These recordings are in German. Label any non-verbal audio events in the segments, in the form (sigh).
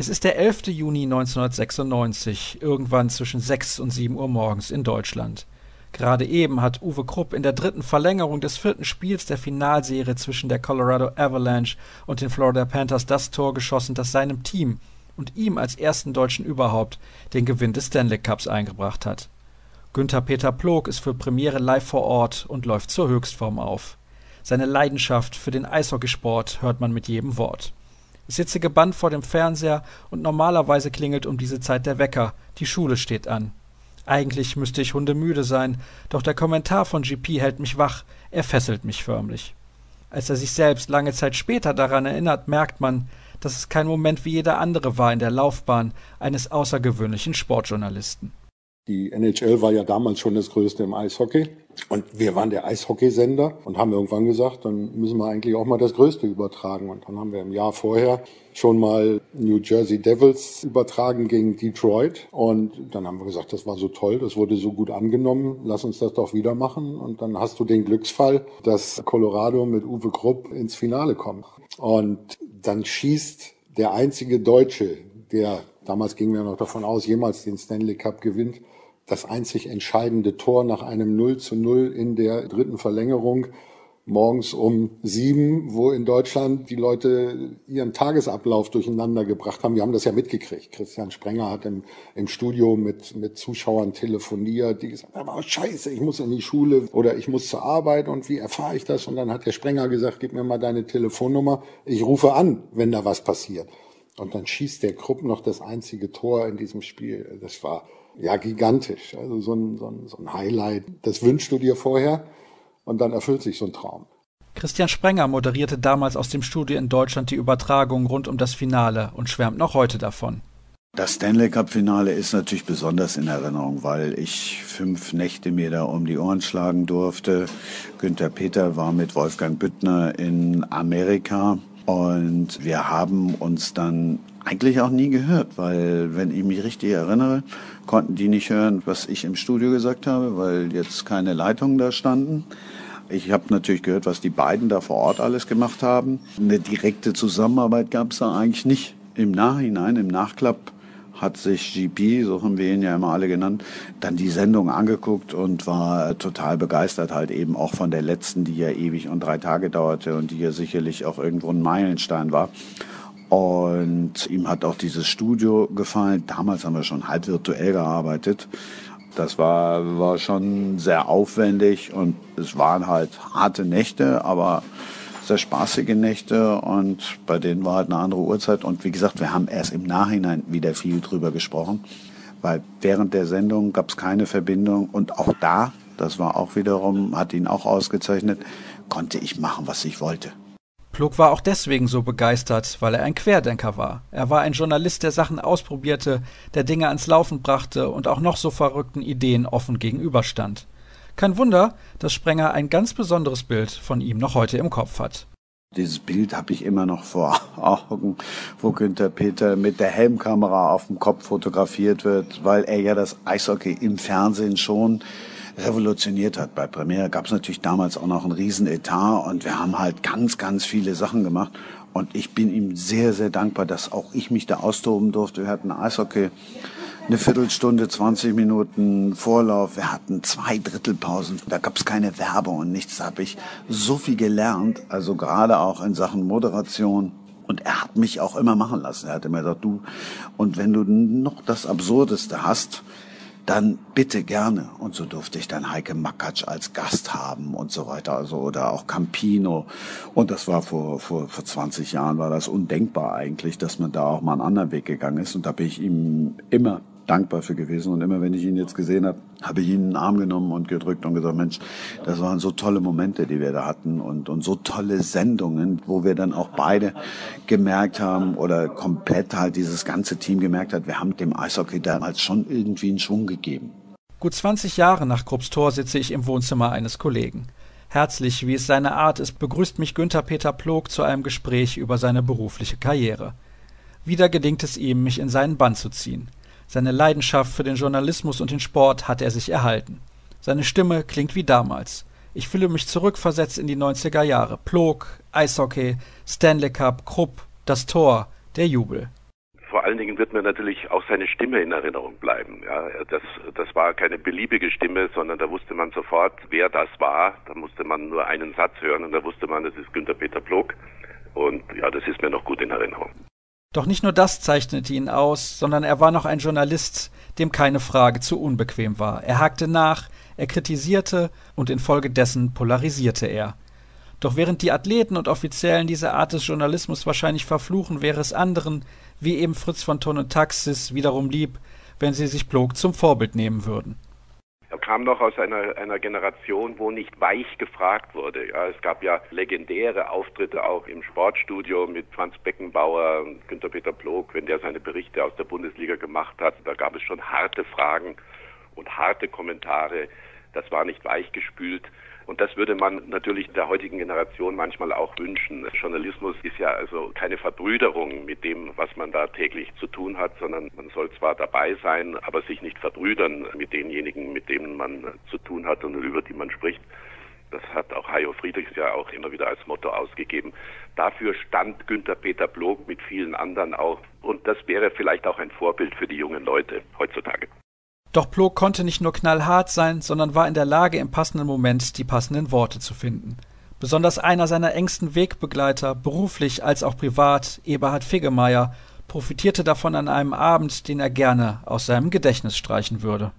Es ist der 11. Juni 1996, irgendwann zwischen 6 und 7 Uhr morgens in Deutschland. Gerade eben hat Uwe Krupp in der dritten Verlängerung des vierten Spiels der Finalserie zwischen der Colorado Avalanche und den Florida Panthers das Tor geschossen, das seinem Team und ihm als ersten Deutschen überhaupt den Gewinn des Stanley Cups eingebracht hat. Günther Peter Plog ist für Premiere live vor Ort und läuft zur Höchstform auf. Seine Leidenschaft für den Eishockeysport hört man mit jedem Wort. Ich sitze gebannt vor dem Fernseher und normalerweise klingelt um diese Zeit der Wecker. Die Schule steht an. Eigentlich müsste ich hundemüde sein, doch der Kommentar von GP hält mich wach, er fesselt mich förmlich. Als er sich selbst lange Zeit später daran erinnert, merkt man, dass es kein Moment wie jeder andere war in der Laufbahn eines außergewöhnlichen Sportjournalisten. Die NHL war ja damals schon das Größte im Eishockey. Und wir waren der Eishockeysender und haben irgendwann gesagt, dann müssen wir eigentlich auch mal das Größte übertragen. Und dann haben wir im Jahr vorher schon mal New Jersey Devils übertragen gegen Detroit. Und dann haben wir gesagt, das war so toll, das wurde so gut angenommen, lass uns das doch wieder machen. Und dann hast du den Glücksfall, dass Colorado mit Uwe Krupp ins Finale kommt. Und dann schießt der einzige Deutsche, der damals gingen wir noch davon aus, jemals den Stanley Cup gewinnt, das einzig entscheidende Tor nach einem 0 zu 0 in der dritten Verlängerung morgens um sieben, wo in Deutschland die Leute ihren Tagesablauf durcheinander gebracht haben. Wir haben das ja mitgekriegt. Christian Sprenger hat im, im Studio mit, mit Zuschauern telefoniert, die gesagt haben, oh, scheiße, ich muss in die Schule oder ich muss zur Arbeit und wie erfahre ich das? Und dann hat der Sprenger gesagt, gib mir mal deine Telefonnummer, ich rufe an, wenn da was passiert. Und dann schießt der Krupp noch das einzige Tor in diesem Spiel. Das war ja gigantisch. Also so ein, so ein, so ein Highlight. Das wünschst du dir vorher und dann erfüllt sich so ein Traum. Christian Sprenger moderierte damals aus dem Studio in Deutschland die Übertragung rund um das Finale und schwärmt noch heute davon. Das Stanley Cup Finale ist natürlich besonders in Erinnerung, weil ich fünf Nächte mir da um die Ohren schlagen durfte. Günther Peter war mit Wolfgang Büttner in Amerika und wir haben uns dann eigentlich auch nie gehört, weil, wenn ich mich richtig erinnere, konnten die nicht hören, was ich im Studio gesagt habe, weil jetzt keine Leitungen da standen. Ich habe natürlich gehört, was die beiden da vor Ort alles gemacht haben. Eine direkte Zusammenarbeit gab es da eigentlich nicht. Im Nachhinein, im Nachklapp, hat sich GP, so haben wir ihn ja immer alle genannt, dann die Sendung angeguckt und war total begeistert halt eben auch von der letzten, die ja ewig und drei Tage dauerte und die ja sicherlich auch irgendwo ein Meilenstein war. Und ihm hat auch dieses Studio gefallen. Damals haben wir schon halb virtuell gearbeitet. Das war, war schon sehr aufwendig und es waren halt harte Nächte, aber sehr spaßige Nächte und bei denen war halt eine andere Uhrzeit. Und wie gesagt, wir haben erst im Nachhinein wieder viel drüber gesprochen, weil während der Sendung gab es keine Verbindung und auch da, das war auch wiederum, hat ihn auch ausgezeichnet, konnte ich machen, was ich wollte. Plog war auch deswegen so begeistert, weil er ein Querdenker war. Er war ein Journalist, der Sachen ausprobierte, der Dinge ans Laufen brachte und auch noch so verrückten Ideen offen gegenüberstand. Kein Wunder, dass Sprenger ein ganz besonderes Bild von ihm noch heute im Kopf hat. Dieses Bild habe ich immer noch vor Augen, wo Günther Peter mit der Helmkamera auf dem Kopf fotografiert wird, weil er ja das Eishockey im Fernsehen schon revolutioniert hat. Bei Premiere gab es natürlich damals auch noch einen riesen Etat und wir haben halt ganz, ganz viele Sachen gemacht. Und ich bin ihm sehr, sehr dankbar, dass auch ich mich da austoben durfte. Wir hatten Eishockey eine Viertelstunde, 20 Minuten Vorlauf. Wir hatten zwei Drittelpausen. Da gab es keine Werbung und nichts. Da habe ich so viel gelernt. Also gerade auch in Sachen Moderation. Und er hat mich auch immer machen lassen. Er hat immer gesagt, du, und wenn du noch das Absurdeste hast, dann bitte gerne. Und so durfte ich dann Heike Makatsch als Gast haben und so weiter. Also, oder auch Campino. Und das war vor, vor, vor 20 Jahren war das undenkbar eigentlich, dass man da auch mal einen anderen Weg gegangen ist. Und da bin ich ihm immer dankbar für gewesen. Und immer wenn ich ihn jetzt gesehen habe, habe ich ihn in den Arm genommen und gedrückt und gesagt, Mensch, das waren so tolle Momente, die wir da hatten und, und so tolle Sendungen, wo wir dann auch beide gemerkt haben oder komplett halt dieses ganze Team gemerkt hat, wir haben dem Eishockey damals schon irgendwie einen Schwung gegeben. Gut 20 Jahre nach Krupps Tor sitze ich im Wohnzimmer eines Kollegen. Herzlich, wie es seine Art ist, begrüßt mich Günther Peter Plog zu einem Gespräch über seine berufliche Karriere. Wieder gelingt es ihm, mich in seinen Bann zu ziehen. Seine Leidenschaft für den Journalismus und den Sport hat er sich erhalten. Seine Stimme klingt wie damals. Ich fühle mich zurückversetzt in die 90er Jahre. Plog, Eishockey, Stanley Cup, Krupp, das Tor, der Jubel. Vor allen Dingen wird mir natürlich auch seine Stimme in Erinnerung bleiben. Ja, das, das war keine beliebige Stimme, sondern da wusste man sofort, wer das war. Da musste man nur einen Satz hören und da wusste man, das ist Günter Peter Plog. Und ja, das ist mir noch gut in Erinnerung. Doch nicht nur das zeichnete ihn aus, sondern er war noch ein Journalist, dem keine Frage zu unbequem war. Er hakte nach, er kritisierte und infolgedessen polarisierte er. Doch während die Athleten und Offiziellen diese Art des Journalismus wahrscheinlich verfluchen, wäre es anderen, wie eben Fritz von Ton und Taxis, wiederum lieb, wenn sie sich Plog zum Vorbild nehmen würden. Er kam noch aus einer, einer Generation, wo nicht weich gefragt wurde. Ja, es gab ja legendäre Auftritte auch im Sportstudio mit Franz Beckenbauer und Günter Peter Plog, wenn der seine Berichte aus der Bundesliga gemacht hat. Da gab es schon harte Fragen und harte Kommentare. Das war nicht weichgespült. Und das würde man natürlich der heutigen Generation manchmal auch wünschen. Journalismus ist ja also keine Verbrüderung mit dem, was man da täglich zu tun hat, sondern man soll zwar dabei sein, aber sich nicht verbrüdern mit denjenigen, mit denen man zu tun hat und über die man spricht. Das hat auch Hajo Friedrichs ja auch immer wieder als Motto ausgegeben. Dafür stand Günter Peter Blog mit vielen anderen auch. Und das wäre vielleicht auch ein Vorbild für die jungen Leute heutzutage. Doch Plog konnte nicht nur knallhart sein, sondern war in der Lage, im passenden Moment die passenden Worte zu finden. Besonders einer seiner engsten Wegbegleiter, beruflich als auch privat, Eberhard Figgemeier, profitierte davon an einem Abend, den er gerne aus seinem Gedächtnis streichen würde.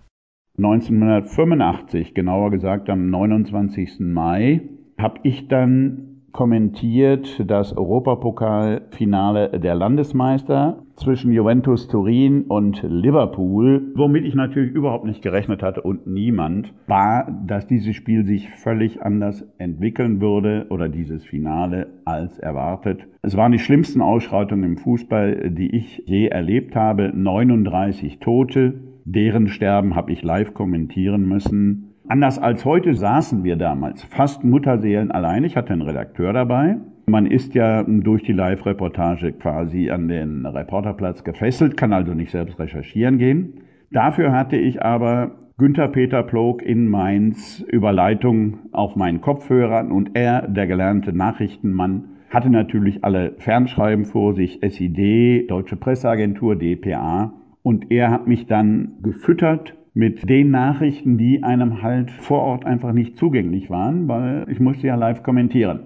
1985, genauer gesagt am 29. Mai, habe ich dann kommentiert das Europapokalfinale der Landesmeister zwischen Juventus Turin und Liverpool, womit ich natürlich überhaupt nicht gerechnet hatte und niemand, war, dass dieses Spiel sich völlig anders entwickeln würde oder dieses Finale als erwartet. Es waren die schlimmsten Ausschreitungen im Fußball, die ich je erlebt habe. 39 Tote, deren Sterben habe ich live kommentieren müssen. Anders als heute saßen wir damals fast Mutterseelen allein. Ich hatte einen Redakteur dabei. Man ist ja durch die Live-Reportage quasi an den Reporterplatz gefesselt, kann also nicht selbst recherchieren gehen. Dafür hatte ich aber Günther Peter Plog in Mainz Überleitung auf meinen Kopfhörern und er, der gelernte Nachrichtenmann, hatte natürlich alle Fernschreiben vor sich, SID, Deutsche Presseagentur, DPA. Und er hat mich dann gefüttert mit den Nachrichten, die einem halt vor Ort einfach nicht zugänglich waren, weil ich musste ja live kommentieren.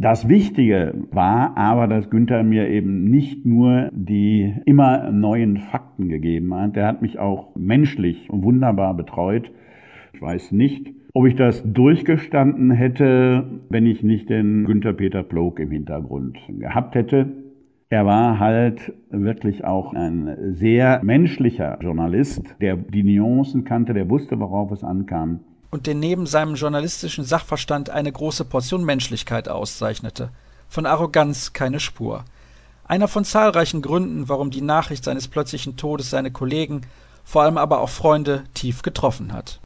Das Wichtige war aber, dass Günther mir eben nicht nur die immer neuen Fakten gegeben hat, der hat mich auch menschlich wunderbar betreut. Ich weiß nicht, ob ich das durchgestanden hätte, wenn ich nicht den Günther Peter Plog im Hintergrund gehabt hätte. Er war halt wirklich auch ein sehr menschlicher Journalist, der die Nuancen kannte, der wusste, worauf es ankam. Und den neben seinem journalistischen Sachverstand eine große Portion Menschlichkeit auszeichnete. Von Arroganz keine Spur. Einer von zahlreichen Gründen, warum die Nachricht seines plötzlichen Todes seine Kollegen, vor allem aber auch Freunde, tief getroffen hat.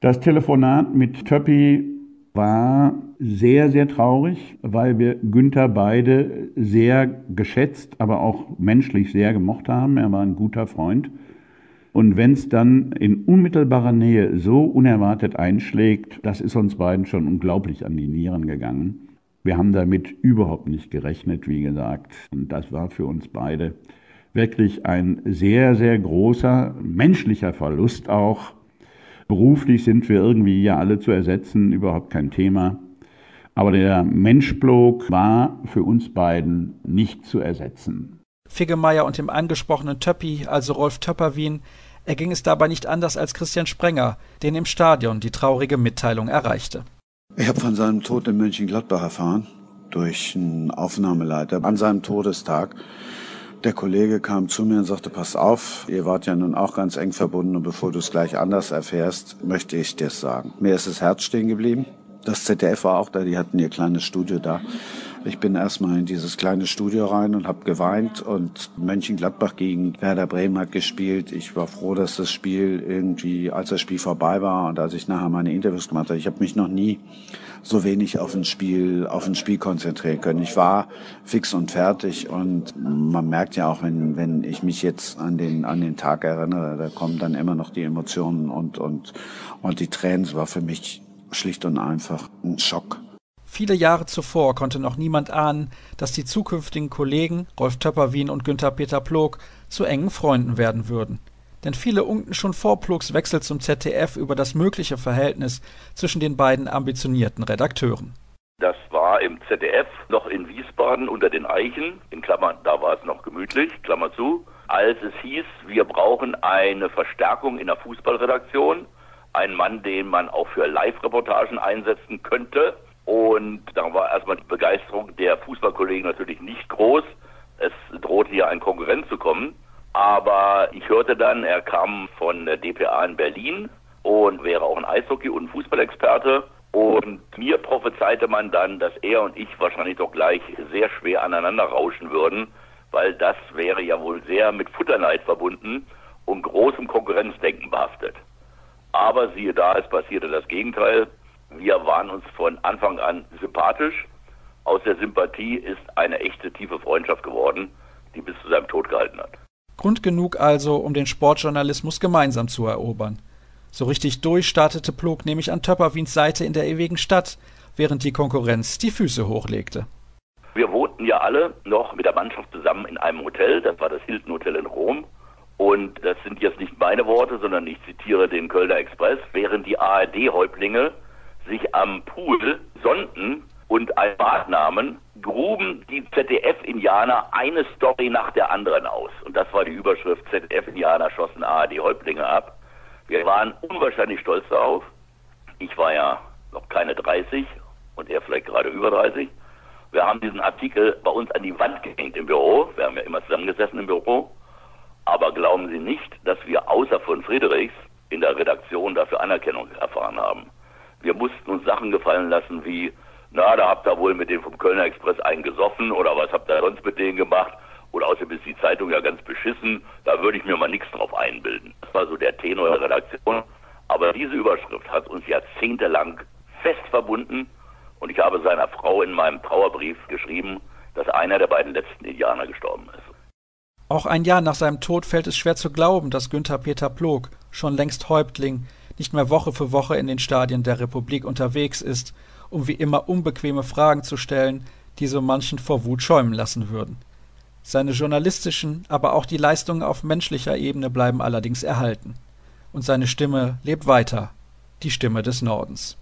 Das Telefonat mit Töppi war sehr, sehr traurig, weil wir Günther beide sehr geschätzt, aber auch menschlich sehr gemocht haben. Er war ein guter Freund. Und wenn es dann in unmittelbarer Nähe so unerwartet einschlägt, das ist uns beiden schon unglaublich an die Nieren gegangen. Wir haben damit überhaupt nicht gerechnet, wie gesagt. Und das war für uns beide wirklich ein sehr, sehr großer menschlicher Verlust auch. Beruflich sind wir irgendwie ja alle zu ersetzen, überhaupt kein Thema. Aber der Menschblog war für uns beiden nicht zu ersetzen. Figgemeier und dem angesprochenen Töppi, also Rolf Töpperwien, erging es dabei nicht anders als Christian Sprenger, den im Stadion die traurige Mitteilung erreichte. Ich habe von seinem Tod in Mönchengladbach erfahren, durch einen Aufnahmeleiter an seinem Todestag. Der Kollege kam zu mir und sagte, pass auf, ihr wart ja nun auch ganz eng verbunden und bevor du es gleich anders erfährst, möchte ich dir sagen. Mir ist das Herz stehen geblieben. Das ZDF war auch da, die hatten ihr kleines Studio da. Ich bin erstmal in dieses kleine Studio rein und habe geweint und Mönchengladbach gegen Werder Bremen hat gespielt. Ich war froh, dass das Spiel irgendwie, als das Spiel vorbei war und als ich nachher meine Interviews gemacht habe, ich habe mich noch nie so wenig auf ein Spiel, auf ein Spiel konzentrieren können. Ich war fix und fertig und man merkt ja auch, wenn, wenn ich mich jetzt an den, an den Tag erinnere, da kommen dann immer noch die Emotionen und, und, und die Tränen. Es war für mich schlicht und einfach ein Schock. Viele Jahre zuvor konnte noch niemand ahnen, dass die zukünftigen Kollegen Rolf Töpperwien und Günther Peter Plog zu engen Freunden werden würden. Denn viele unkten schon vor Plogs Wechsel zum ZDF über das mögliche Verhältnis zwischen den beiden ambitionierten Redakteuren. Das war im ZDF noch in Wiesbaden unter den Eichen, in Klammern, da war es noch gemütlich, Klammer zu, als es hieß, wir brauchen eine Verstärkung in der Fußballredaktion, einen Mann, den man auch für Live-Reportagen einsetzen könnte. Und da war erstmal die Begeisterung der Fußballkollegen natürlich nicht groß. Es drohte hier ein Konkurrent zu kommen. Aber ich hörte dann, er kam von der DPA in Berlin und wäre auch ein Eishockey- und Fußballexperte. Und mir prophezeite man dann, dass er und ich wahrscheinlich doch gleich sehr schwer aneinander rauschen würden, weil das wäre ja wohl sehr mit Futterneid verbunden und großem Konkurrenzdenken behaftet. Aber siehe da, es passierte das Gegenteil. Wir waren uns von Anfang an sympathisch. Aus der Sympathie ist eine echte tiefe Freundschaft geworden, die bis zu seinem Tod gehalten hat. Grund genug also, um den Sportjournalismus gemeinsam zu erobern. So richtig durch startete Plog nämlich an Töpperwiens Seite in der ewigen Stadt, während die Konkurrenz die Füße hochlegte. Wir wohnten ja alle noch mit der Mannschaft zusammen in einem Hotel, das war das Hilton Hotel in Rom. Und das sind jetzt nicht meine Worte, sondern ich zitiere den Kölner Express, während die ARD-Häuptlinge sich am Pool sonnten und ein Bad nahmen, gruben die ZDF-Indianer eine Story nach der anderen aus. Und das war die Überschrift, ZDF-Indianer schossen ARD-Häuptlinge ab. Wir waren unwahrscheinlich stolz darauf. Ich war ja noch keine 30 und er vielleicht gerade über 30. Wir haben diesen Artikel bei uns an die Wand gehängt im Büro. Wir haben ja immer zusammengesessen im Büro. Aber glauben Sie nicht, dass wir außer von Friedrichs in der Redaktion dafür Anerkennung erfahren haben. Wir mussten uns Sachen gefallen lassen wie, na, da habt ihr wohl mit dem vom Kölner Express einen gesoffen oder was habt ihr sonst mit denen gemacht? Oder außerdem ist die Zeitung ja ganz beschissen, da würde ich mir mal nichts drauf einbilden. Das war so der Tenor der Redaktion. Aber diese Überschrift hat uns jahrzehntelang fest verbunden und ich habe seiner Frau in meinem Trauerbrief geschrieben, dass einer der beiden letzten Indianer gestorben ist. Auch ein Jahr nach seinem Tod fällt es schwer zu glauben, dass Günther Peter Plog, schon längst Häuptling, nicht mehr Woche für Woche in den Stadien der Republik unterwegs ist, um wie immer unbequeme Fragen zu stellen, die so manchen vor Wut schäumen lassen würden. Seine journalistischen, aber auch die Leistungen auf menschlicher Ebene bleiben allerdings erhalten. Und seine Stimme lebt weiter, die Stimme des Nordens.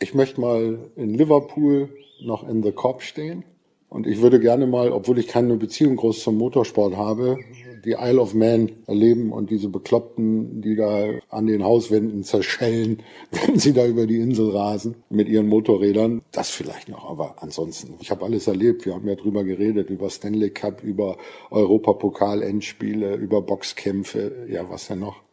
Ich möchte mal in Liverpool noch in The Cop stehen und ich würde gerne mal, obwohl ich keine Beziehung groß zum Motorsport habe, die Isle of Man erleben und diese Bekloppten, die da an den Hauswänden zerschellen, (laughs) wenn sie da über die Insel rasen mit ihren Motorrädern. Das vielleicht noch, aber ansonsten, ich habe alles erlebt. Wir haben ja drüber geredet, über Stanley Cup, über Europapokal-Endspiele, über Boxkämpfe, ja, was denn noch.